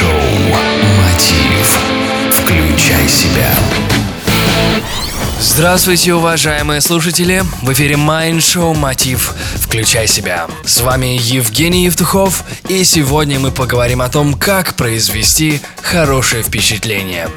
Майндшоу. Мотив. Включай себя. Здравствуйте, уважаемые слушатели! В эфире Майндшоу Мотив «Включай себя». С вами Евгений Евтухов, и сегодня мы поговорим о том, как произвести хорошее впечатление.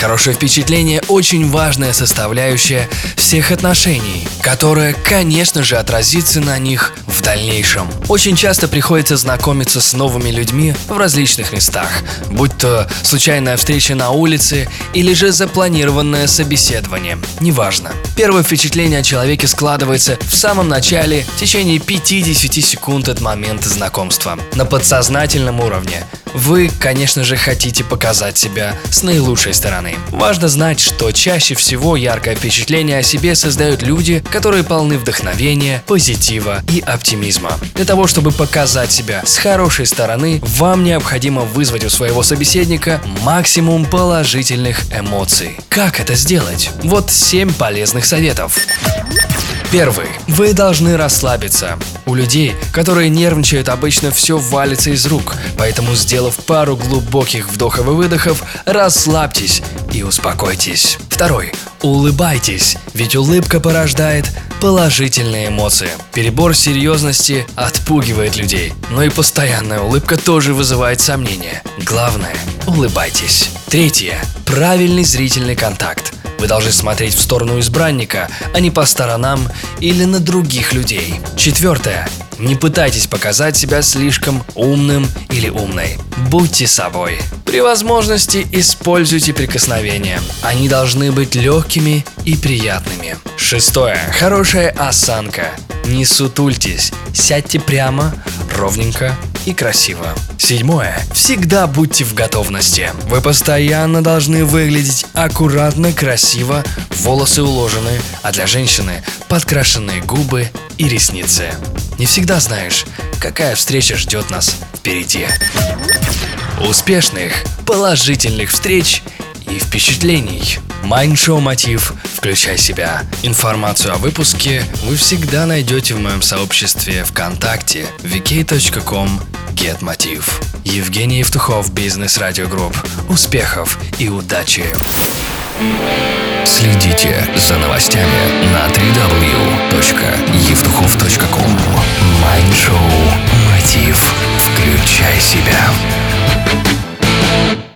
Хорошее впечатление – очень важная составляющая всех отношений, которая, конечно же, отразится на них в дальнейшем. Очень часто приходится знакомиться с новыми людьми в различных местах, будь то случайная встреча на улице или же запланированное собеседование, неважно. Первое впечатление о человеке складывается в самом начале в течение 5-10 секунд от момента знакомства, на подсознательном уровне. Вы, конечно же, хотите показать себя с наилучшей стороны. Важно знать, что чаще всего яркое впечатление о себе создают люди, которые полны вдохновения, позитива и оптимизма. Для того, чтобы показать себя с хорошей стороны, вам необходимо вызвать у своего собеседника максимум положительных эмоций. Как это сделать? Вот 7 полезных советов. Первый. Вы должны расслабиться. У людей, которые нервничают, обычно все валится из рук, поэтому, сделав пару глубоких вдохов и выдохов, расслабьтесь и успокойтесь. Второй. Улыбайтесь, ведь улыбка порождает положительные эмоции. Перебор серьезности отпугивает людей, но и постоянная улыбка тоже вызывает сомнения. Главное – улыбайтесь. Третье. Правильный зрительный контакт. Вы должны смотреть в сторону избранника, а не по сторонам или на других людей. Четвертое. Не пытайтесь показать себя слишком умным или умной. Будьте собой. При возможности используйте прикосновения. Они должны быть легкими и приятными. Шестое. Хорошая осанка. Не сутультесь. Сядьте прямо, ровненько и красиво. Седьмое. Всегда будьте в готовности. Вы постоянно должны выглядеть аккуратно, красиво, волосы уложены, а для женщины подкрашенные губы и ресницы. Не всегда знаешь, какая встреча ждет нас впереди. Успешных, положительных встреч и впечатлений. Майншоу Мотив «Включай себя». Информацию о выпуске вы всегда найдете в моем сообществе ВКонтакте vk.com GetMotiv. Евгений Евтухов, Бизнес Радио Групп. Успехов и удачи! Следите за новостями на www.evtuhov.com Майндшоу Мотив. Включай себя.